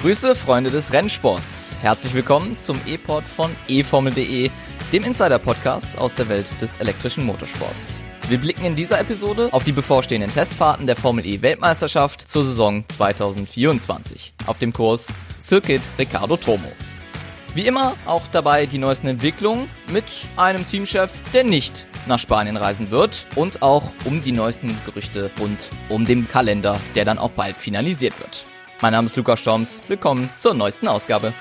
Grüße, Freunde des Rennsports. Herzlich willkommen zum E-Port von eFormel.de, dem Insider-Podcast aus der Welt des elektrischen Motorsports. Wir blicken in dieser Episode auf die bevorstehenden Testfahrten der Formel E Weltmeisterschaft zur Saison 2024 auf dem Kurs Circuit Ricardo Tomo. Wie immer auch dabei die neuesten Entwicklungen mit einem Teamchef, der nicht nach Spanien reisen wird und auch um die neuesten Gerüchte rund um den Kalender, der dann auch bald finalisiert wird. Mein Name ist Lukas Storms. Willkommen zur neuesten Ausgabe.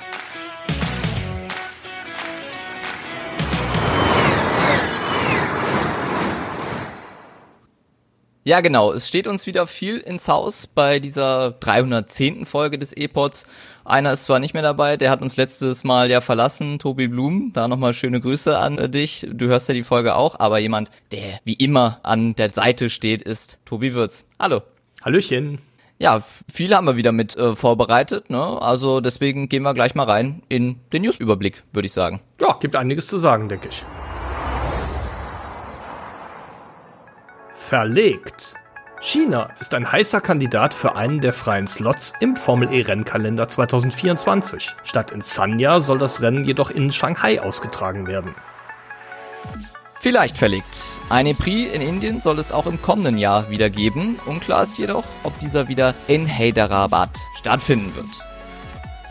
Ja, genau. Es steht uns wieder viel ins Haus bei dieser 310. Folge des E-Pods. Einer ist zwar nicht mehr dabei, der hat uns letztes Mal ja verlassen, Tobi Blum. Da nochmal schöne Grüße an dich. Du hörst ja die Folge auch, aber jemand, der wie immer an der Seite steht, ist Tobi Würz. Hallo. Hallöchen. Ja, viele haben wir wieder mit äh, vorbereitet, ne? Also deswegen gehen wir gleich mal rein in den News-Überblick, würde ich sagen. Ja, gibt einiges zu sagen, denke ich. Verlegt. China ist ein heißer Kandidat für einen der freien Slots im Formel E-Rennkalender 2024. Statt in Sanya soll das Rennen jedoch in Shanghai ausgetragen werden. Vielleicht verlegt. Eine Prix in Indien soll es auch im kommenden Jahr wieder geben. Unklar ist jedoch, ob dieser wieder in Hyderabad stattfinden wird.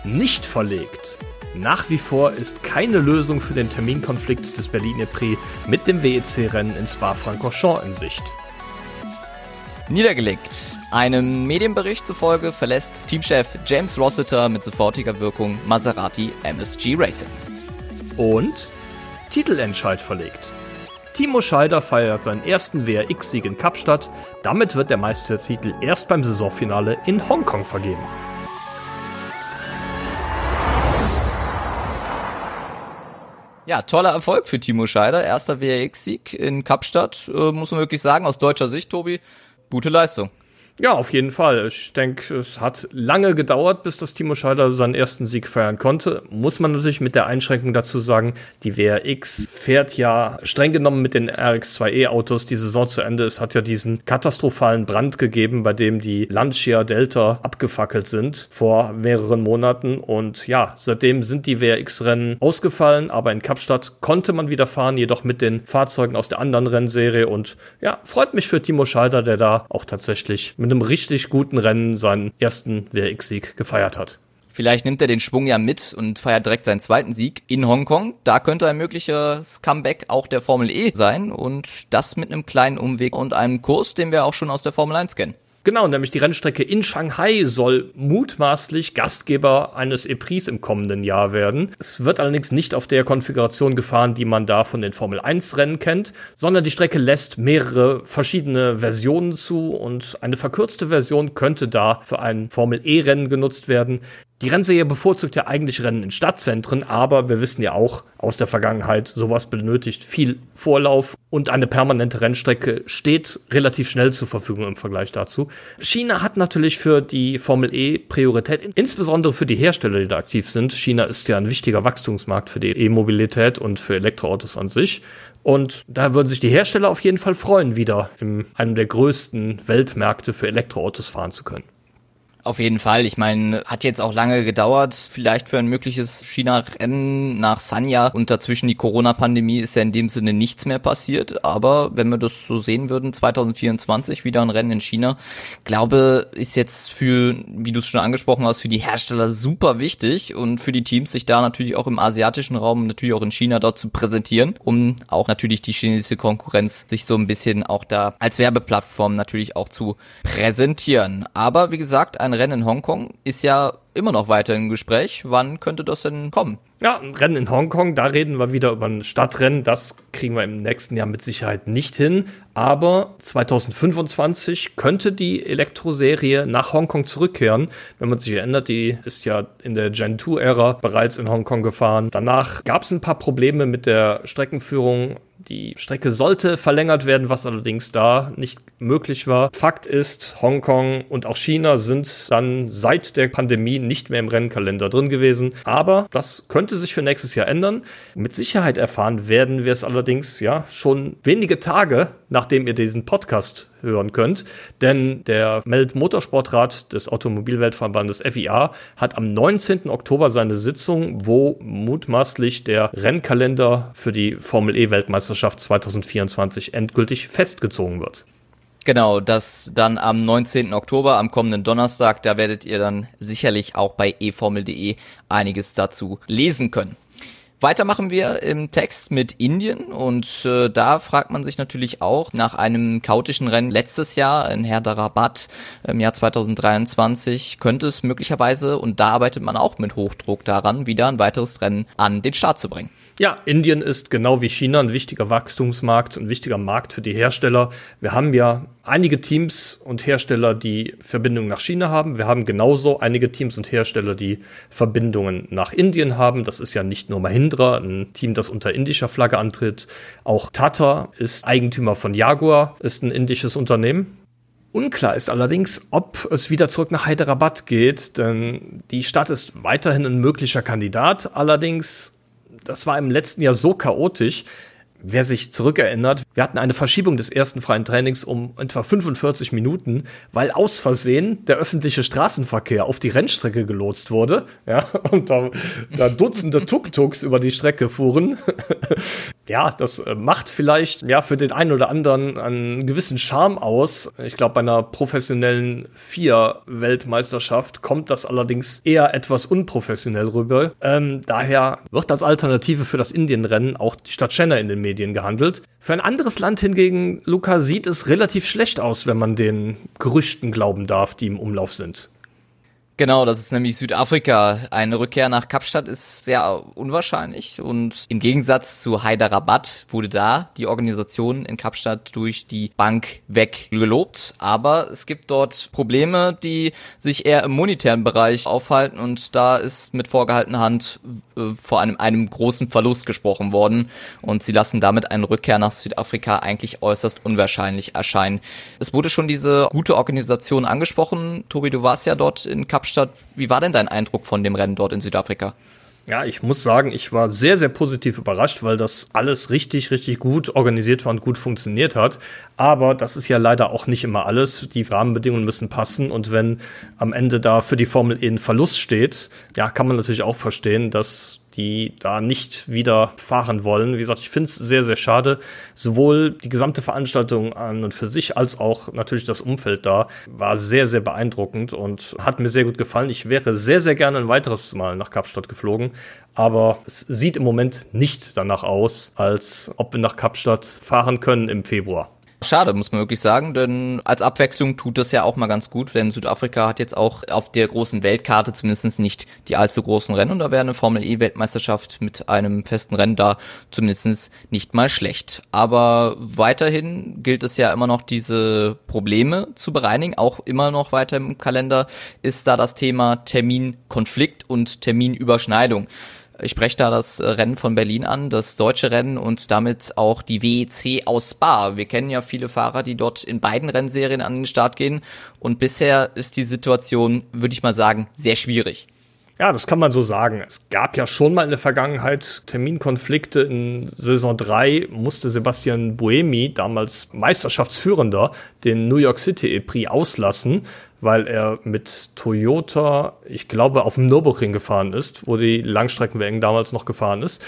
Nicht verlegt. Nach wie vor ist keine Lösung für den Terminkonflikt des Berliner Prix mit dem WEC-Rennen in Spa-Francorchamps in Sicht. Niedergelegt. Einem Medienbericht zufolge verlässt Teamchef James Rossiter mit sofortiger Wirkung Maserati MSG Racing. Und Titelentscheid verlegt. Timo Scheider feiert seinen ersten WRX-Sieg in Kapstadt. Damit wird der Meistertitel erst beim Saisonfinale in Hongkong vergeben. Ja, toller Erfolg für Timo Scheider. Erster WRX-Sieg in Kapstadt, äh, muss man wirklich sagen, aus deutscher Sicht, Tobi. Gute Leistung. Ja, auf jeden Fall. Ich denke, es hat lange gedauert, bis das Timo Scheider seinen ersten Sieg feiern konnte. Muss man natürlich mit der Einschränkung dazu sagen, die WRX fährt ja streng genommen mit den RX2E-Autos die Saison zu Ende. Es hat ja diesen katastrophalen Brand gegeben, bei dem die Lancia Delta abgefackelt sind vor mehreren Monaten. Und ja, seitdem sind die WRX-Rennen ausgefallen, aber in Kapstadt konnte man wieder fahren, jedoch mit den Fahrzeugen aus der anderen Rennserie. Und ja, freut mich für Timo Scheider, der da auch tatsächlich mit mit einem richtig guten Rennen seinen ersten WRX-Sieg gefeiert hat. Vielleicht nimmt er den Schwung ja mit und feiert direkt seinen zweiten Sieg in Hongkong. Da könnte ein mögliches Comeback auch der Formel E sein und das mit einem kleinen Umweg und einem Kurs, den wir auch schon aus der Formel 1 kennen. Genau, nämlich die Rennstrecke in Shanghai soll mutmaßlich Gastgeber eines E-Prix im kommenden Jahr werden. Es wird allerdings nicht auf der Konfiguration gefahren, die man da von den Formel 1 Rennen kennt, sondern die Strecke lässt mehrere verschiedene Versionen zu und eine verkürzte Version könnte da für ein Formel E Rennen genutzt werden. Die Rennserie bevorzugt ja eigentlich Rennen in Stadtzentren, aber wir wissen ja auch aus der Vergangenheit, sowas benötigt viel Vorlauf und eine permanente Rennstrecke steht relativ schnell zur Verfügung im Vergleich dazu. China hat natürlich für die Formel E Priorität, insbesondere für die Hersteller, die da aktiv sind. China ist ja ein wichtiger Wachstumsmarkt für die E-Mobilität und für Elektroautos an sich. Und da würden sich die Hersteller auf jeden Fall freuen, wieder in einem der größten Weltmärkte für Elektroautos fahren zu können. Auf jeden Fall. Ich meine, hat jetzt auch lange gedauert, vielleicht für ein mögliches China-Rennen nach Sanya und dazwischen die Corona-Pandemie ist ja in dem Sinne nichts mehr passiert. Aber wenn wir das so sehen würden, 2024 wieder ein Rennen in China, glaube, ist jetzt für, wie du es schon angesprochen hast, für die Hersteller super wichtig und für die Teams, sich da natürlich auch im asiatischen Raum, natürlich auch in China dort zu präsentieren, um auch natürlich die chinesische Konkurrenz sich so ein bisschen auch da als Werbeplattform natürlich auch zu präsentieren. Aber wie gesagt, ein Rennen in Hongkong ist ja immer noch weiter im Gespräch. Wann könnte das denn kommen? Ja, ein Rennen in Hongkong, da reden wir wieder über ein Stadtrennen. Das kriegen wir im nächsten Jahr mit Sicherheit nicht hin. Aber 2025 könnte die Elektroserie nach Hongkong zurückkehren. Wenn man sich erinnert, die ist ja in der Gen 2-Ära bereits in Hongkong gefahren. Danach gab es ein paar Probleme mit der Streckenführung die Strecke sollte verlängert werden, was allerdings da nicht möglich war. Fakt ist, Hongkong und auch China sind dann seit der Pandemie nicht mehr im Rennkalender drin gewesen. Aber das könnte sich für nächstes Jahr ändern. Mit Sicherheit erfahren werden wir es allerdings ja schon wenige Tage, nachdem ihr diesen Podcast hören könnt. Denn der Weltmotorsportrat des Automobilweltverbandes FIA hat am 19. Oktober seine Sitzung, wo mutmaßlich der Rennkalender für die Formel E Weltmeisterschaft 2024 endgültig festgezogen wird. Genau, das dann am 19. Oktober, am kommenden Donnerstag, da werdet ihr dann sicherlich auch bei eformel.de einiges dazu lesen können. Weiter machen wir im Text mit Indien und äh, da fragt man sich natürlich auch nach einem chaotischen Rennen letztes Jahr in Hyderabad im Jahr 2023 könnte es möglicherweise und da arbeitet man auch mit Hochdruck daran, wieder ein weiteres Rennen an den Start zu bringen. Ja, Indien ist genau wie China ein wichtiger Wachstumsmarkt, ein wichtiger Markt für die Hersteller. Wir haben ja einige Teams und Hersteller, die Verbindungen nach China haben. Wir haben genauso einige Teams und Hersteller, die Verbindungen nach Indien haben. Das ist ja nicht nur Mahindra, ein Team, das unter indischer Flagge antritt. Auch Tata ist Eigentümer von Jaguar, ist ein indisches Unternehmen. Unklar ist allerdings, ob es wieder zurück nach Hyderabad geht, denn die Stadt ist weiterhin ein möglicher Kandidat. Allerdings das war im letzten Jahr so chaotisch. Wer sich zurückerinnert, wir hatten eine Verschiebung des ersten freien Trainings um etwa 45 Minuten, weil aus Versehen der öffentliche Straßenverkehr auf die Rennstrecke gelotst wurde. Ja, und da, da Dutzende Tuk-Tuks über die Strecke fuhren. ja, das äh, macht vielleicht ja für den einen oder anderen einen gewissen Charme aus. Ich glaube, bei einer professionellen Vier-Weltmeisterschaft kommt das allerdings eher etwas unprofessionell rüber. Ähm, daher wird das Alternative für das Indienrennen auch die Stadt Chennai in den Medien gehandelt. Für ein anderes Land hingegen, Luca, sieht es relativ schlecht aus, wenn man den Gerüchten glauben darf, die im Umlauf sind. Genau, das ist nämlich Südafrika. Eine Rückkehr nach Kapstadt ist sehr unwahrscheinlich und im Gegensatz zu Hyderabad wurde da die Organisation in Kapstadt durch die Bank weggelobt. Aber es gibt dort Probleme, die sich eher im monetären Bereich aufhalten und da ist mit vorgehaltener Hand äh, vor einem, einem großen Verlust gesprochen worden und sie lassen damit eine Rückkehr nach Südafrika eigentlich äußerst unwahrscheinlich erscheinen. Es wurde schon diese gute Organisation angesprochen. Tobi, du warst ja dort in Kapstadt Kapstadt. Wie war denn dein Eindruck von dem Rennen dort in Südafrika? Ja, ich muss sagen, ich war sehr, sehr positiv überrascht, weil das alles richtig, richtig gut organisiert war und gut funktioniert hat. Aber das ist ja leider auch nicht immer alles. Die Rahmenbedingungen müssen passen und wenn am Ende da für die Formel E ein Verlust steht, ja, kann man natürlich auch verstehen, dass die da nicht wieder fahren wollen. Wie gesagt, ich finde es sehr, sehr schade. Sowohl die gesamte Veranstaltung an und für sich als auch natürlich das Umfeld da war sehr, sehr beeindruckend und hat mir sehr gut gefallen. Ich wäre sehr, sehr gerne ein weiteres Mal nach Kapstadt geflogen, aber es sieht im Moment nicht danach aus, als ob wir nach Kapstadt fahren können im Februar. Schade, muss man wirklich sagen, denn als Abwechslung tut das ja auch mal ganz gut, denn Südafrika hat jetzt auch auf der großen Weltkarte zumindest nicht die allzu großen Rennen und da wäre eine Formel E Weltmeisterschaft mit einem festen Rennen da zumindest nicht mal schlecht. Aber weiterhin gilt es ja immer noch diese Probleme zu bereinigen, auch immer noch weiter im Kalender ist da das Thema Terminkonflikt und Terminüberschneidung. Ich spreche da das Rennen von Berlin an, das deutsche Rennen und damit auch die WEC aus Spa. Wir kennen ja viele Fahrer, die dort in beiden Rennserien an den Start gehen und bisher ist die Situation, würde ich mal sagen, sehr schwierig. Ja, das kann man so sagen. Es gab ja schon mal in der Vergangenheit Terminkonflikte. In Saison 3 musste Sebastian Buemi, damals Meisterschaftsführender, den New York City E-Prix auslassen, weil er mit Toyota, ich glaube, auf dem Nürburgring gefahren ist, wo die Langstreckenwagen damals noch gefahren ist.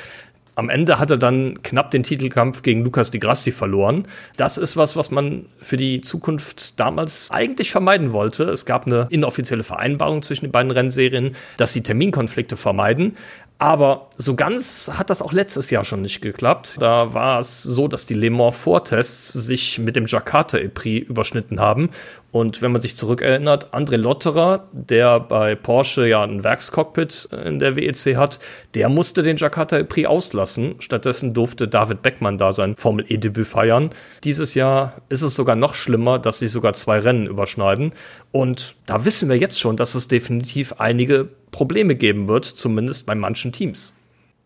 Am Ende hat er dann knapp den Titelkampf gegen Lucas Di Grassi verloren. Das ist was, was man für die Zukunft damals eigentlich vermeiden wollte. Es gab eine inoffizielle Vereinbarung zwischen den beiden Rennserien, dass sie Terminkonflikte vermeiden. Aber so ganz hat das auch letztes Jahr schon nicht geklappt. Da war es so, dass die Le Mans Vortests sich mit dem Jakarta E-Prix überschnitten haben. Und wenn man sich zurückerinnert, André Lotterer, der bei Porsche ja ein Werkscockpit in der WEC hat, der musste den Jakarta E-Prix auslassen. Stattdessen durfte David Beckmann da sein Formel E-Debüt feiern. Dieses Jahr ist es sogar noch schlimmer, dass sich sogar zwei Rennen überschneiden. Und da wissen wir jetzt schon, dass es definitiv einige Probleme geben wird, zumindest bei manchen Teams.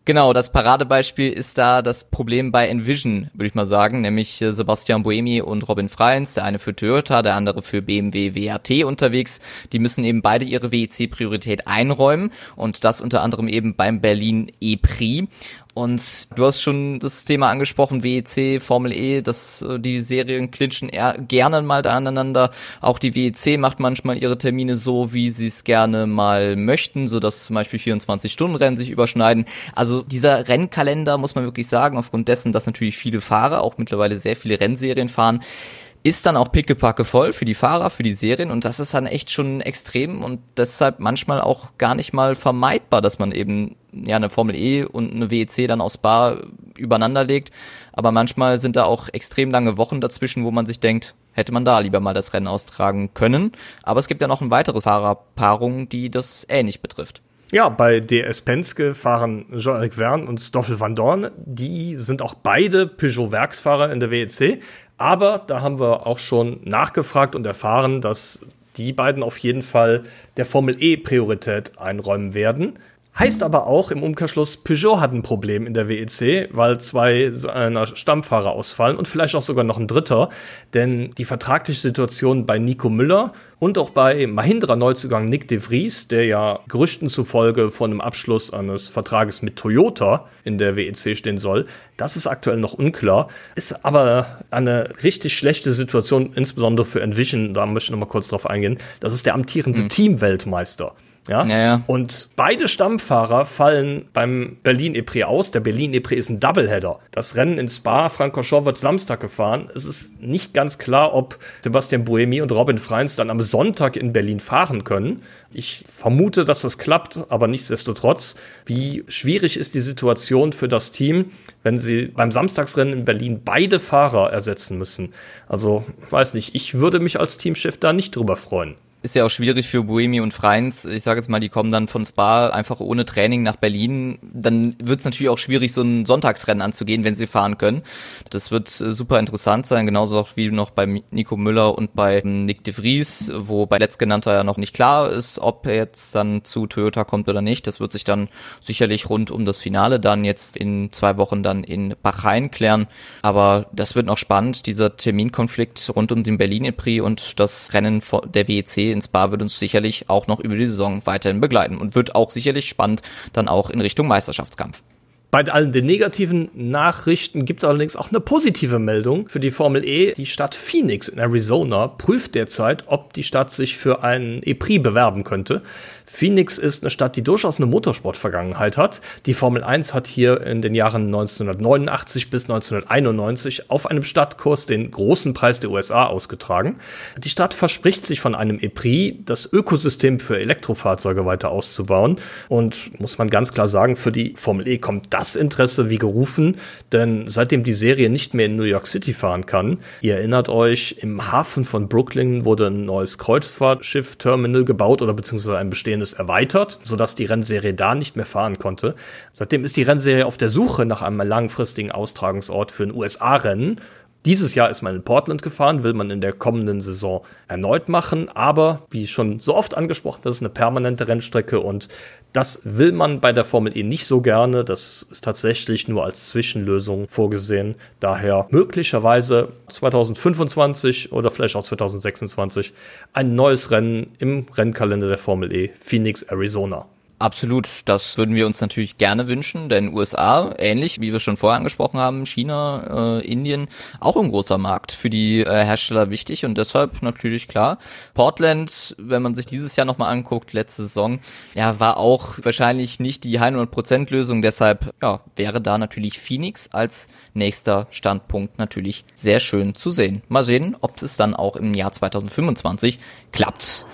Genau, das Paradebeispiel ist da das Problem bei Envision, würde ich mal sagen, nämlich äh, Sebastian Buemi und Robin Freins, der eine für Toyota, der andere für BMW WRT unterwegs. Die müssen eben beide ihre WEC-Priorität einräumen und das unter anderem eben beim Berlin E-Prix. Und du hast schon das Thema angesprochen, WEC, Formel E, dass äh, die Serien clinchen eher gerne mal da aneinander. Auch die WEC macht manchmal ihre Termine so, wie sie es gerne mal möchten, so dass zum Beispiel 24-Stunden-Rennen sich überschneiden. Also dieser Rennkalender, muss man wirklich sagen, aufgrund dessen, dass natürlich viele Fahrer auch mittlerweile sehr viele Rennserien fahren, ist dann auch pickepacke voll für die Fahrer, für die Serien und das ist dann echt schon extrem und deshalb manchmal auch gar nicht mal vermeidbar, dass man eben ja eine Formel E und eine WEC dann aus Bar übereinander legt. Aber manchmal sind da auch extrem lange Wochen dazwischen, wo man sich denkt, hätte man da lieber mal das Rennen austragen können. Aber es gibt ja noch ein weiteres Fahrerpaarung, die das ähnlich betrifft. Ja, bei DS Penske fahren Jean-Eric Verne und Stoffel van Dorn. Die sind auch beide Peugeot-Werksfahrer in der WEC. Aber da haben wir auch schon nachgefragt und erfahren, dass die beiden auf jeden Fall der Formel E Priorität einräumen werden. Heißt aber auch im Umkehrschluss, Peugeot hat ein Problem in der WEC, weil zwei seiner Stammfahrer ausfallen und vielleicht auch sogar noch ein dritter. Denn die vertragliche Situation bei Nico Müller und auch bei Mahindra Neuzugang Nick de Vries, der ja Gerüchten zufolge vor einem Abschluss eines Vertrages mit Toyota in der WEC stehen soll, das ist aktuell noch unklar. Ist aber eine richtig schlechte Situation, insbesondere für Envision, da möchte ich noch mal kurz drauf eingehen. Das ist der amtierende mhm. Teamweltmeister. Ja? Ja. Und beide Stammfahrer fallen beim Berlin-Epre aus. Der Berlin-Epre ist ein Doubleheader. Das Rennen in Spa, Francorchamps wird Samstag gefahren. Es ist nicht ganz klar, ob Sebastian Buemi und Robin Freins dann am Sonntag in Berlin fahren können. Ich vermute, dass das klappt, aber nichtsdestotrotz, wie schwierig ist die Situation für das Team, wenn sie beim Samstagsrennen in Berlin beide Fahrer ersetzen müssen? Also, weiß nicht, ich würde mich als Teamchef da nicht drüber freuen ist ja auch schwierig für Buemi und Freins. Ich sage jetzt mal, die kommen dann von Spa einfach ohne Training nach Berlin. Dann wird es natürlich auch schwierig, so ein Sonntagsrennen anzugehen, wenn sie fahren können. Das wird äh, super interessant sein, genauso auch wie noch bei Nico Müller und bei Nick de Vries, wo bei letztgenannter ja noch nicht klar ist, ob er jetzt dann zu Toyota kommt oder nicht. Das wird sich dann sicherlich rund um das Finale dann jetzt in zwei Wochen dann in Bahrain klären. Aber das wird noch spannend, dieser Terminkonflikt rund um den Berlin-Prix und das Rennen der WEC in Spa wird uns sicherlich auch noch über die Saison weiterhin begleiten und wird auch sicherlich spannend dann auch in Richtung Meisterschaftskampf. Bei allen den negativen Nachrichten gibt es allerdings auch eine positive Meldung für die Formel E. Die Stadt Phoenix in Arizona prüft derzeit, ob die Stadt sich für einen E-Prix bewerben könnte. Phoenix ist eine Stadt, die durchaus eine Motorsportvergangenheit hat. Die Formel 1 hat hier in den Jahren 1989 bis 1991 auf einem Stadtkurs den großen Preis der USA ausgetragen. Die Stadt verspricht sich von einem E-Prix, das Ökosystem für Elektrofahrzeuge weiter auszubauen. Und muss man ganz klar sagen, für die Formel E kommt das das Interesse wie gerufen, denn seitdem die Serie nicht mehr in New York City fahren kann, ihr erinnert euch, im Hafen von Brooklyn wurde ein neues Kreuzfahrtschiff-Terminal gebaut oder beziehungsweise ein bestehendes erweitert, sodass die Rennserie da nicht mehr fahren konnte. Seitdem ist die Rennserie auf der Suche nach einem langfristigen Austragungsort für ein USA-Rennen dieses Jahr ist man in Portland gefahren, will man in der kommenden Saison erneut machen, aber wie schon so oft angesprochen, das ist eine permanente Rennstrecke und das will man bei der Formel E nicht so gerne. Das ist tatsächlich nur als Zwischenlösung vorgesehen. Daher möglicherweise 2025 oder vielleicht auch 2026 ein neues Rennen im Rennkalender der Formel E, Phoenix, Arizona. Absolut, das würden wir uns natürlich gerne wünschen, denn USA, ähnlich wie wir schon vorher angesprochen haben, China, äh, Indien, auch ein großer Markt für die äh, Hersteller wichtig und deshalb natürlich klar. Portland, wenn man sich dieses Jahr nochmal anguckt, letzte Saison, ja, war auch wahrscheinlich nicht die 100% Lösung, deshalb ja, wäre da natürlich Phoenix als nächster Standpunkt natürlich sehr schön zu sehen. Mal sehen, ob es dann auch im Jahr 2025 klappt.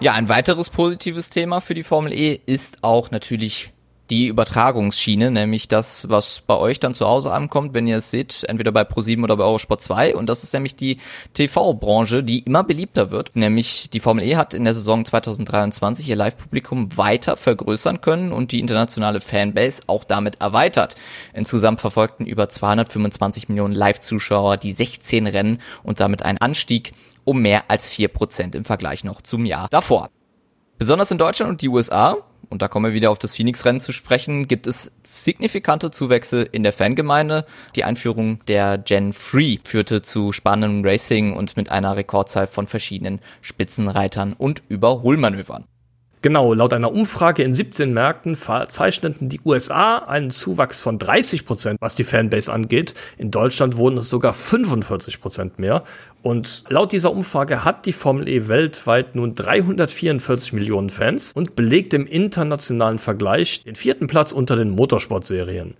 Ja, ein weiteres positives Thema für die Formel E ist auch natürlich die Übertragungsschiene, nämlich das, was bei euch dann zu Hause ankommt, wenn ihr es seht, entweder bei Pro7 oder bei Eurosport 2. Und das ist nämlich die TV-Branche, die immer beliebter wird. Nämlich die Formel E hat in der Saison 2023 ihr Live-Publikum weiter vergrößern können und die internationale Fanbase auch damit erweitert. Insgesamt verfolgten über 225 Millionen Live-Zuschauer die 16 Rennen und damit ein Anstieg um mehr als vier Prozent im Vergleich noch zum Jahr davor. Besonders in Deutschland und die USA, und da kommen wir wieder auf das Phoenix-Rennen zu sprechen, gibt es signifikante Zuwächse in der Fangemeinde. Die Einführung der Gen 3 führte zu spannendem Racing und mit einer Rekordzahl von verschiedenen Spitzenreitern und Überholmanövern. Genau, laut einer Umfrage in 17 Märkten verzeichneten die USA einen Zuwachs von 30 Prozent, was die Fanbase angeht. In Deutschland wurden es sogar 45 Prozent mehr. Und laut dieser Umfrage hat die Formel E weltweit nun 344 Millionen Fans und belegt im internationalen Vergleich den vierten Platz unter den Motorsportserien.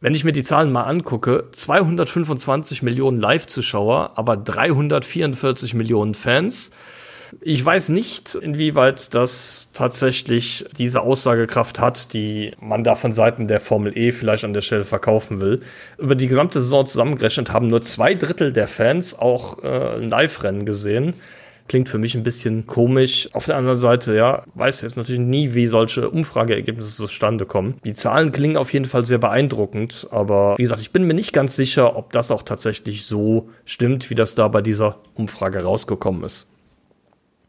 Wenn ich mir die Zahlen mal angucke, 225 Millionen Live-Zuschauer, aber 344 Millionen Fans, ich weiß nicht, inwieweit das tatsächlich diese Aussagekraft hat, die man da von Seiten der Formel E vielleicht an der Stelle verkaufen will. Über die gesamte Saison zusammengerechnet haben nur zwei Drittel der Fans auch äh, Live-Rennen gesehen. Klingt für mich ein bisschen komisch. Auf der anderen Seite, ja, weiß jetzt natürlich nie, wie solche Umfrageergebnisse zustande kommen. Die Zahlen klingen auf jeden Fall sehr beeindruckend, aber wie gesagt, ich bin mir nicht ganz sicher, ob das auch tatsächlich so stimmt, wie das da bei dieser Umfrage rausgekommen ist.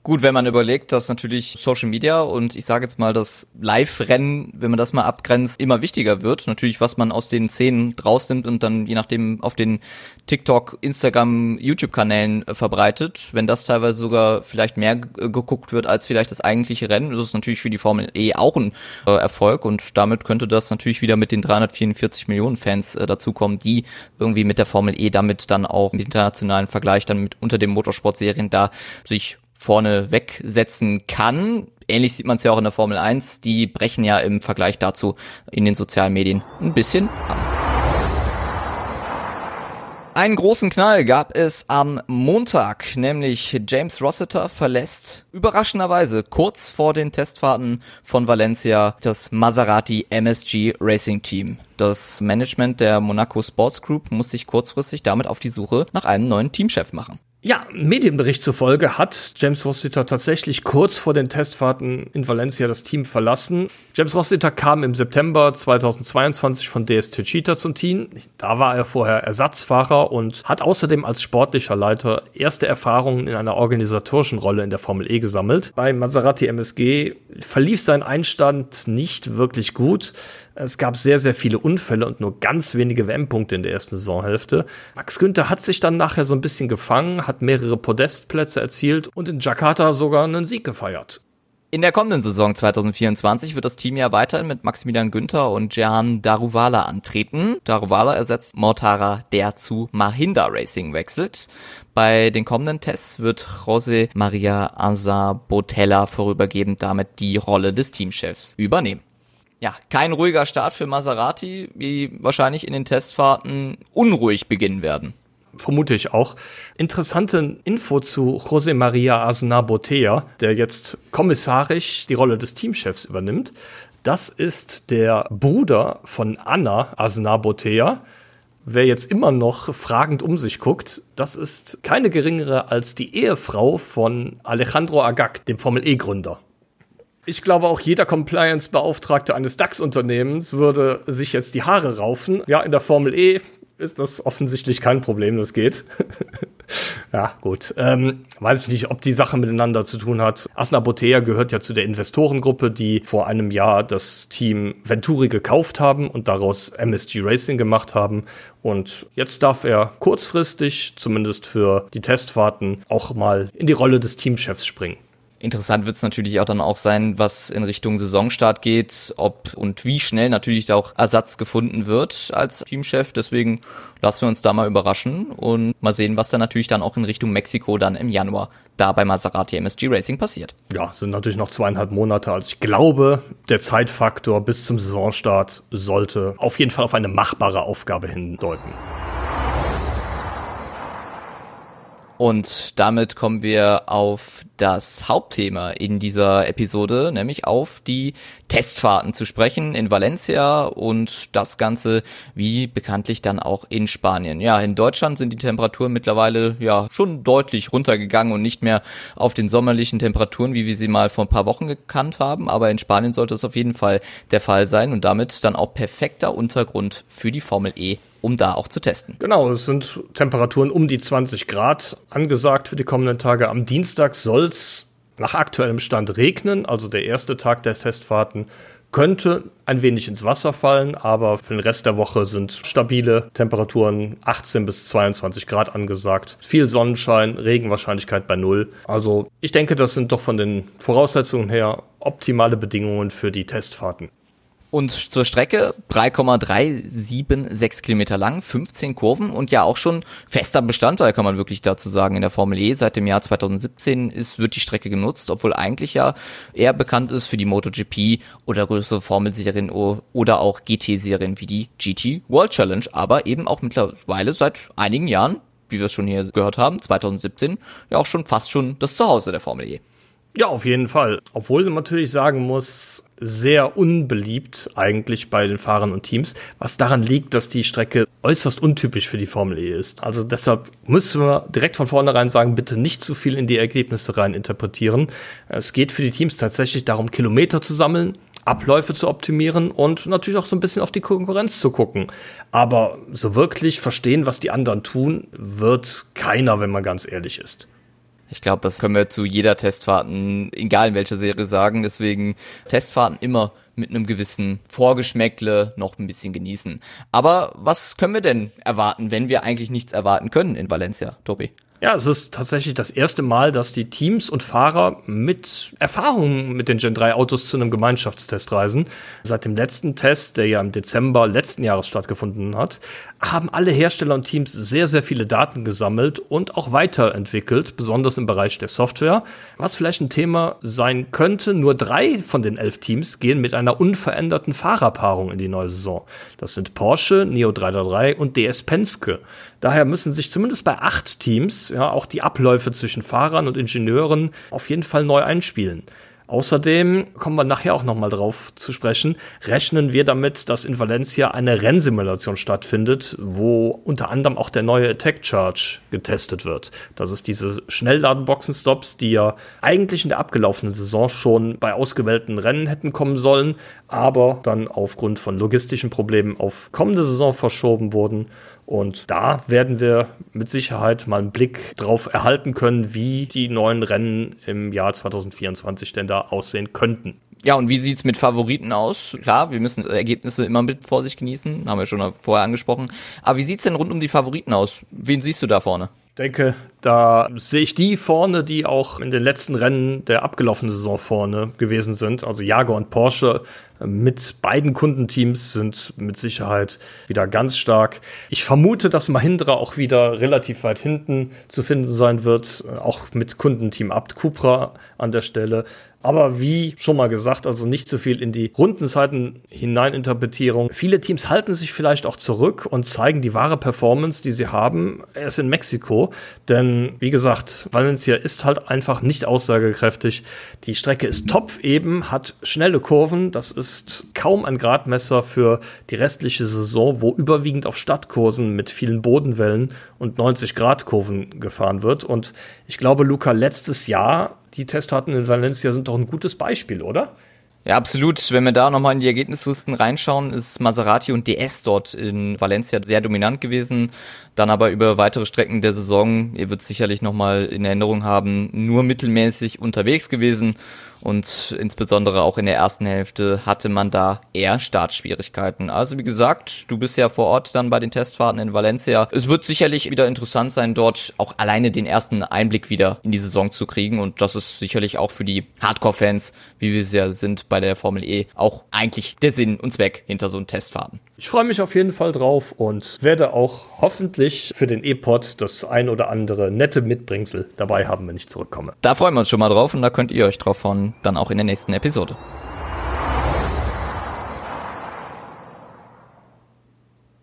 Gut, wenn man überlegt, dass natürlich Social Media und ich sage jetzt mal das Live-Rennen, wenn man das mal abgrenzt, immer wichtiger wird. Natürlich, was man aus den Szenen rausnimmt und dann je nachdem auf den TikTok, Instagram, YouTube-Kanälen äh, verbreitet. Wenn das teilweise sogar vielleicht mehr geguckt wird als vielleicht das eigentliche Rennen, ist es natürlich für die Formel E auch ein äh, Erfolg und damit könnte das natürlich wieder mit den 344 Millionen Fans äh, dazukommen, die irgendwie mit der Formel E damit dann auch im internationalen Vergleich dann mit unter den Motorsportserien da sich vorne wegsetzen kann. Ähnlich sieht man es ja auch in der Formel 1. Die brechen ja im Vergleich dazu in den sozialen Medien ein bisschen ab. Einen großen Knall gab es am Montag, nämlich James Rossiter verlässt überraschenderweise kurz vor den Testfahrten von Valencia das Maserati MSG Racing Team. Das Management der Monaco Sports Group muss sich kurzfristig damit auf die Suche nach einem neuen Teamchef machen. Ja, Medienbericht zufolge hat James Rossiter tatsächlich kurz vor den Testfahrten in Valencia das Team verlassen. James Rossiter kam im September 2022 von DS Techeetah zum Team. Da war er vorher Ersatzfahrer und hat außerdem als sportlicher Leiter erste Erfahrungen in einer organisatorischen Rolle in der Formel E gesammelt. Bei Maserati MSG verlief sein Einstand nicht wirklich gut. Es gab sehr, sehr viele Unfälle und nur ganz wenige WM-Punkte in der ersten Saisonhälfte. Max Günther hat sich dann nachher so ein bisschen gefangen, hat mehrere Podestplätze erzielt und in Jakarta sogar einen Sieg gefeiert. In der kommenden Saison 2024 wird das Team ja weiterhin mit Maximilian Günther und Jehan Daruvala antreten. Daruvala ersetzt Mortara, der zu Mahinda Racing wechselt. Bei den kommenden Tests wird José Maria Anza Botella vorübergehend damit die Rolle des Teamchefs übernehmen ja, kein ruhiger Start für Maserati, die wahrscheinlich in den Testfahrten unruhig beginnen werden. Vermute ich auch. Interessante Info zu José María Aznar Botea, der jetzt kommissarisch die Rolle des Teamchefs übernimmt. Das ist der Bruder von Anna Aznar Botea. Wer jetzt immer noch fragend um sich guckt, das ist keine geringere als die Ehefrau von Alejandro Agag, dem Formel E-Gründer. Ich glaube, auch jeder Compliance-Beauftragte eines DAX-Unternehmens würde sich jetzt die Haare raufen. Ja, in der Formel E ist das offensichtlich kein Problem, das geht. ja, gut. Ähm, weiß ich nicht, ob die Sache miteinander zu tun hat. Asna Botea gehört ja zu der Investorengruppe, die vor einem Jahr das Team Venturi gekauft haben und daraus MSG Racing gemacht haben. Und jetzt darf er kurzfristig, zumindest für die Testfahrten, auch mal in die Rolle des Teamchefs springen. Interessant wird es natürlich auch dann auch sein, was in Richtung Saisonstart geht, ob und wie schnell natürlich da auch Ersatz gefunden wird als Teamchef. Deswegen lassen wir uns da mal überraschen und mal sehen, was dann natürlich dann auch in Richtung Mexiko dann im Januar da bei Maserati MSG Racing passiert. Ja, sind natürlich noch zweieinhalb Monate. Also ich glaube, der Zeitfaktor bis zum Saisonstart sollte auf jeden Fall auf eine machbare Aufgabe hindeuten. Und damit kommen wir auf das Hauptthema in dieser Episode, nämlich auf die Testfahrten zu sprechen in Valencia und das Ganze wie bekanntlich dann auch in Spanien. Ja, in Deutschland sind die Temperaturen mittlerweile ja schon deutlich runtergegangen und nicht mehr auf den sommerlichen Temperaturen, wie wir sie mal vor ein paar Wochen gekannt haben. Aber in Spanien sollte es auf jeden Fall der Fall sein und damit dann auch perfekter Untergrund für die Formel E um da auch zu testen. Genau, es sind Temperaturen um die 20 Grad angesagt für die kommenden Tage. Am Dienstag soll es nach aktuellem Stand regnen, also der erste Tag der Testfahrten könnte ein wenig ins Wasser fallen, aber für den Rest der Woche sind stabile Temperaturen 18 bis 22 Grad angesagt. Viel Sonnenschein, Regenwahrscheinlichkeit bei Null. Also ich denke, das sind doch von den Voraussetzungen her optimale Bedingungen für die Testfahrten. Und zur Strecke 3,376 Kilometer lang, 15 Kurven und ja auch schon fester Bestandteil, kann man wirklich dazu sagen, in der Formel E. Seit dem Jahr 2017 ist, wird die Strecke genutzt, obwohl eigentlich ja eher bekannt ist für die MotoGP oder größere Formelserien oder auch GT-Serien wie die GT World Challenge, aber eben auch mittlerweile seit einigen Jahren, wie wir es schon hier gehört haben, 2017, ja auch schon fast schon das Zuhause der Formel E. Ja, auf jeden Fall. Obwohl man natürlich sagen muss, sehr unbeliebt eigentlich bei den Fahrern und Teams, was daran liegt, dass die Strecke äußerst untypisch für die Formel E ist. Also deshalb müssen wir direkt von vornherein sagen, bitte nicht zu viel in die Ergebnisse rein interpretieren. Es geht für die Teams tatsächlich darum, Kilometer zu sammeln, Abläufe zu optimieren und natürlich auch so ein bisschen auf die Konkurrenz zu gucken. Aber so wirklich verstehen, was die anderen tun, wird keiner, wenn man ganz ehrlich ist. Ich glaube, das können wir zu jeder Testfahrten, egal in welcher Serie sagen. Deswegen Testfahrten immer mit einem gewissen Vorgeschmäckle noch ein bisschen genießen. Aber was können wir denn erwarten, wenn wir eigentlich nichts erwarten können in Valencia, Tobi? Ja, es ist tatsächlich das erste Mal, dass die Teams und Fahrer mit Erfahrungen mit den Gen 3 Autos zu einem Gemeinschaftstest reisen. Seit dem letzten Test, der ja im Dezember letzten Jahres stattgefunden hat, haben alle Hersteller und Teams sehr, sehr viele Daten gesammelt und auch weiterentwickelt, besonders im Bereich der Software. Was vielleicht ein Thema sein könnte, nur drei von den elf Teams gehen mit einer unveränderten Fahrerpaarung in die neue Saison. Das sind Porsche, Neo 333 und DS Penske. Daher müssen sich zumindest bei acht Teams ja auch die Abläufe zwischen Fahrern und Ingenieuren auf jeden Fall neu einspielen. Außerdem kommen wir nachher auch nochmal drauf zu sprechen, rechnen wir damit, dass in Valencia eine Rennsimulation stattfindet, wo unter anderem auch der neue Attack Charge getestet wird. Das ist diese Schnellladenboxen-Stops, die ja eigentlich in der abgelaufenen Saison schon bei ausgewählten Rennen hätten kommen sollen, aber dann aufgrund von logistischen Problemen auf kommende Saison verschoben wurden. Und da werden wir mit Sicherheit mal einen Blick drauf erhalten können, wie die neuen Rennen im Jahr 2024 denn da aussehen könnten. Ja, und wie sieht's mit Favoriten aus? Klar, wir müssen Ergebnisse immer mit Vorsicht genießen, haben wir schon vorher angesprochen. Aber wie sieht's denn rund um die Favoriten aus? Wen siehst du da vorne? Ich denke, da sehe ich die vorne, die auch in den letzten Rennen der abgelaufenen Saison vorne gewesen sind. Also Jaguar und Porsche mit beiden Kundenteams sind mit Sicherheit wieder ganz stark. Ich vermute, dass Mahindra auch wieder relativ weit hinten zu finden sein wird, auch mit Kundenteam Abt Cupra an der Stelle. Aber wie schon mal gesagt, also nicht zu viel in die Rundenzeiten hineininterpretierung. Viele Teams halten sich vielleicht auch zurück und zeigen die wahre Performance, die sie haben, erst in Mexiko. Denn wie gesagt, Valencia ist halt einfach nicht aussagekräftig. Die Strecke ist top eben, hat schnelle Kurven. Das ist kaum ein Gradmesser für die restliche Saison, wo überwiegend auf Stadtkursen mit vielen Bodenwellen und 90 Grad Kurven gefahren wird. Und ich glaube, Luca, letztes Jahr die Testdaten in Valencia sind doch ein gutes Beispiel, oder? Ja, absolut. Wenn wir da nochmal in die Ergebnislisten reinschauen, ist Maserati und DS dort in Valencia sehr dominant gewesen. Dann aber über weitere Strecken der Saison, ihr wird sicherlich nochmal in Erinnerung haben, nur mittelmäßig unterwegs gewesen. Und insbesondere auch in der ersten Hälfte hatte man da eher Startschwierigkeiten. Also wie gesagt, du bist ja vor Ort dann bei den Testfahrten in Valencia. Es wird sicherlich wieder interessant sein, dort auch alleine den ersten Einblick wieder in die Saison zu kriegen. Und das ist sicherlich auch für die Hardcore-Fans, wie wir es ja sind bei der Formel E, auch eigentlich der Sinn und Zweck hinter so einem Testfahrten. Ich freue mich auf jeden Fall drauf und werde auch hoffentlich für den E-Pod das ein oder andere nette Mitbringsel dabei haben, wenn ich zurückkomme. Da freuen wir uns schon mal drauf und da könnt ihr euch drauf dann auch in der nächsten Episode.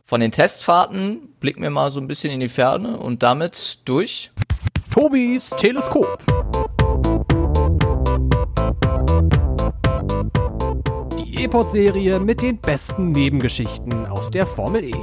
Von den Testfahrten blicken wir mal so ein bisschen in die Ferne und damit durch Tobis Teleskop. Die E-Pod-Serie mit den besten Nebengeschichten aus der Formel E.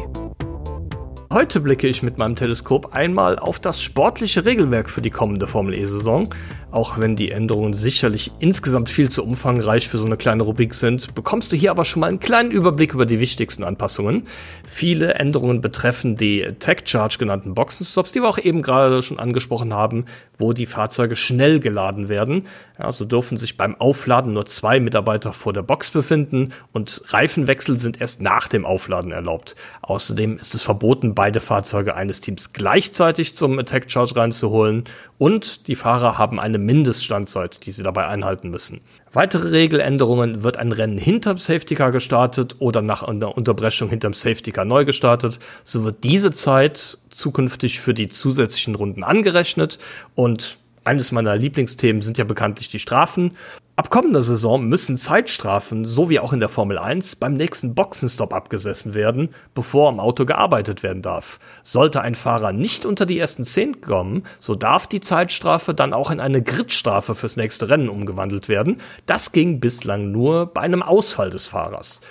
Heute blicke ich mit meinem Teleskop einmal auf das sportliche Regelwerk für die kommende Formel E-Saison. Auch wenn die Änderungen sicherlich insgesamt viel zu umfangreich für so eine kleine Rubrik sind, bekommst du hier aber schon mal einen kleinen Überblick über die wichtigsten Anpassungen. Viele Änderungen betreffen die Tech Charge genannten Boxenstops, die wir auch eben gerade schon angesprochen haben, wo die Fahrzeuge schnell geladen werden. Ja, so dürfen sich beim Aufladen nur zwei Mitarbeiter vor der Box befinden und Reifenwechsel sind erst nach dem Aufladen erlaubt. Außerdem ist es verboten, beide Fahrzeuge eines Teams gleichzeitig zum Attack Charge reinzuholen und die Fahrer haben eine Mindeststandzeit, die sie dabei einhalten müssen. Weitere Regeländerungen wird ein Rennen hinterm Safety Car gestartet oder nach einer Unterbrechung hinterm Safety Car neu gestartet. So wird diese Zeit zukünftig für die zusätzlichen Runden angerechnet und eines meiner Lieblingsthemen sind ja bekanntlich die Strafen. Ab kommender Saison müssen Zeitstrafen, so wie auch in der Formel 1, beim nächsten Boxenstopp abgesessen werden, bevor am Auto gearbeitet werden darf. Sollte ein Fahrer nicht unter die ersten 10 kommen, so darf die Zeitstrafe dann auch in eine Gridstrafe fürs nächste Rennen umgewandelt werden. Das ging bislang nur bei einem Ausfall des Fahrers.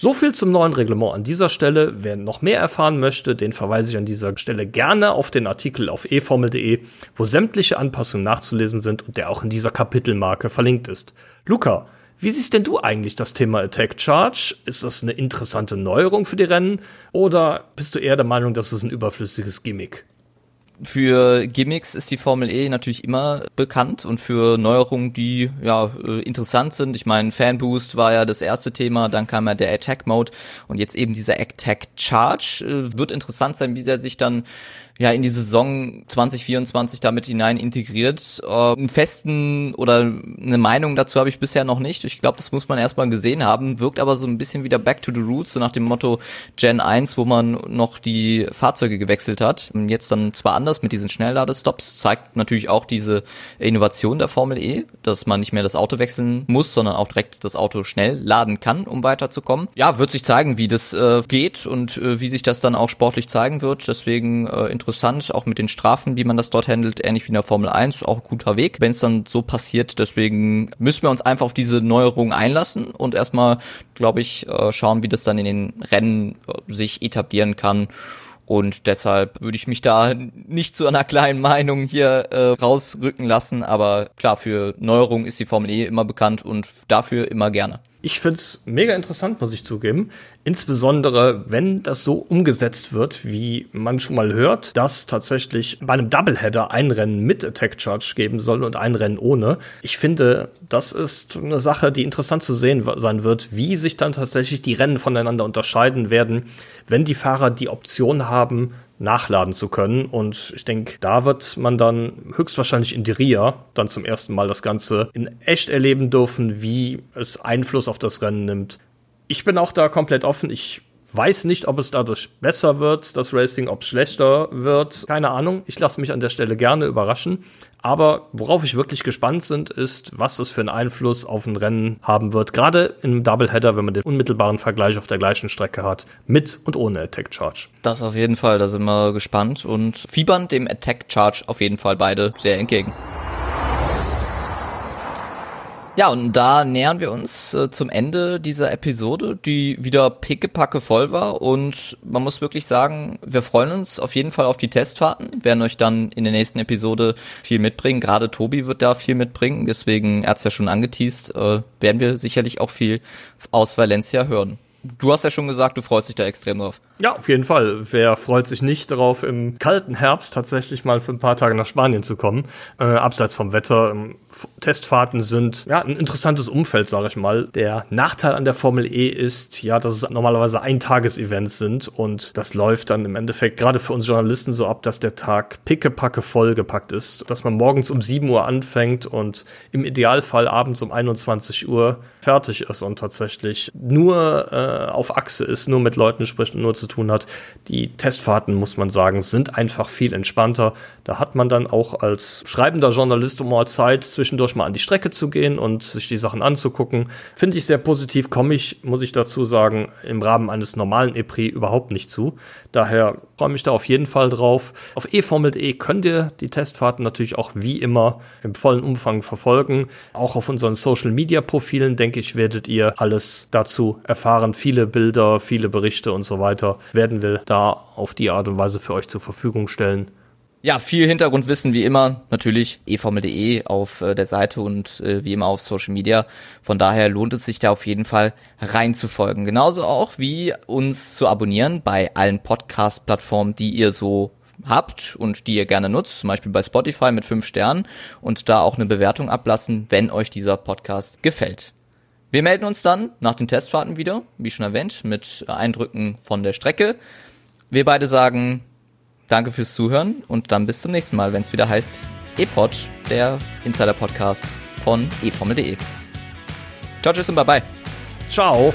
So viel zum neuen Reglement an dieser Stelle. Wer noch mehr erfahren möchte, den verweise ich an dieser Stelle gerne auf den Artikel auf eformel.de, wo sämtliche Anpassungen nachzulesen sind und der auch in dieser Kapitelmarke verlinkt ist. Luca, wie siehst denn du eigentlich das Thema Attack Charge? Ist das eine interessante Neuerung für die Rennen oder bist du eher der Meinung, dass es ein überflüssiges Gimmick? Für Gimmicks ist die Formel E natürlich immer bekannt und für Neuerungen, die ja äh, interessant sind. Ich meine, Fanboost war ja das erste Thema, dann kam ja der Attack Mode und jetzt eben dieser Attack Charge. Äh, wird interessant sein, wie er sich dann ja in die Saison 2024 damit hinein integriert. Äh, einen festen oder eine Meinung dazu habe ich bisher noch nicht. Ich glaube, das muss man erstmal gesehen haben. Wirkt aber so ein bisschen wieder Back to the Roots, so nach dem Motto Gen 1, wo man noch die Fahrzeuge gewechselt hat. Jetzt dann zwar anders mit diesen Schnellladestops, zeigt natürlich auch diese Innovation der Formel E, dass man nicht mehr das Auto wechseln muss, sondern auch direkt das Auto schnell laden kann, um weiterzukommen. Ja, wird sich zeigen, wie das äh, geht und äh, wie sich das dann auch sportlich zeigen wird. Deswegen äh, interessant, auch mit den Strafen, wie man das dort handelt, ähnlich wie in der Formel 1, auch ein guter Weg, wenn es dann so passiert. Deswegen müssen wir uns einfach auf diese Neuerung einlassen und erstmal, glaube ich, äh, schauen, wie das dann in den Rennen äh, sich etablieren kann. Und deshalb würde ich mich da nicht zu einer kleinen Meinung hier äh, rausrücken lassen. Aber klar, für Neuerungen ist die Formel E immer bekannt und dafür immer gerne. Ich find's mega interessant, muss ich zugeben. Insbesondere, wenn das so umgesetzt wird, wie man schon mal hört, dass tatsächlich bei einem Doubleheader ein Rennen mit Attack Charge geben soll und ein Rennen ohne. Ich finde, das ist eine Sache, die interessant zu sehen sein wird, wie sich dann tatsächlich die Rennen voneinander unterscheiden werden, wenn die Fahrer die Option haben, nachladen zu können. Und ich denke, da wird man dann höchstwahrscheinlich in Diria dann zum ersten Mal das Ganze in echt erleben dürfen, wie es Einfluss auf das Rennen nimmt. Ich bin auch da komplett offen. Ich weiß nicht, ob es dadurch besser wird, das Racing, ob es schlechter wird. Keine Ahnung. Ich lasse mich an der Stelle gerne überraschen. Aber worauf ich wirklich gespannt sind, ist, was es für einen Einfluss auf ein Rennen haben wird. Gerade im Doubleheader, wenn man den unmittelbaren Vergleich auf der gleichen Strecke hat, mit und ohne Attack Charge. Das auf jeden Fall, da sind wir gespannt und fiebern dem Attack Charge auf jeden Fall beide sehr entgegen. Ja, und da nähern wir uns äh, zum Ende dieser Episode, die wieder pickepacke voll war. Und man muss wirklich sagen, wir freuen uns auf jeden Fall auf die Testfahrten, werden euch dann in der nächsten Episode viel mitbringen. Gerade Tobi wird da viel mitbringen, deswegen, er hat ja schon angeteased, äh, werden wir sicherlich auch viel aus Valencia hören. Du hast ja schon gesagt, du freust dich da extrem drauf. Ja, auf jeden Fall. Wer freut sich nicht darauf, im kalten Herbst tatsächlich mal für ein paar Tage nach Spanien zu kommen? Äh, abseits vom Wetter. Ähm, Testfahrten sind ja ein interessantes Umfeld, sage ich mal. Der Nachteil an der Formel E ist ja, dass es normalerweise Eintagesevents sind und das läuft dann im Endeffekt gerade für uns Journalisten so ab, dass der Tag pickepacke vollgepackt ist, dass man morgens um 7 Uhr anfängt und im Idealfall abends um 21 Uhr fertig ist und tatsächlich nur äh, auf Achse ist, nur mit Leuten spricht und nur zu tun hat. Die Testfahrten, muss man sagen, sind einfach viel entspannter. Da hat man dann auch als schreibender Journalist mal Zeit, zwischendurch mal an die Strecke zu gehen und sich die Sachen anzugucken. Finde ich sehr positiv, komme ich, muss ich dazu sagen, im Rahmen eines normalen EPRI überhaupt nicht zu. Daher freue mich da auf jeden Fall drauf. Auf eformel.de könnt ihr die Testfahrten natürlich auch wie immer im vollen Umfang verfolgen. Auch auf unseren Social Media Profilen, denke ich, werdet ihr alles dazu erfahren. Viele Bilder, viele Berichte und so weiter. Werden wir da auf die Art und Weise für euch zur Verfügung stellen. Ja, viel Hintergrundwissen wie immer, natürlich eformel.de auf äh, der Seite und äh, wie immer auf Social Media. Von daher lohnt es sich da auf jeden Fall reinzufolgen. Genauso auch wie uns zu abonnieren bei allen Podcast-Plattformen, die ihr so habt und die ihr gerne nutzt, zum Beispiel bei Spotify mit fünf Sternen und da auch eine Bewertung ablassen, wenn euch dieser Podcast gefällt. Wir melden uns dann nach den Testfahrten wieder, wie schon erwähnt, mit Eindrücken von der Strecke. Wir beide sagen Danke fürs Zuhören und dann bis zum nächsten Mal, wenn es wieder heißt ePod, der Insider-Podcast von eformel.de. Ciao, tschüss und bye bye. Ciao.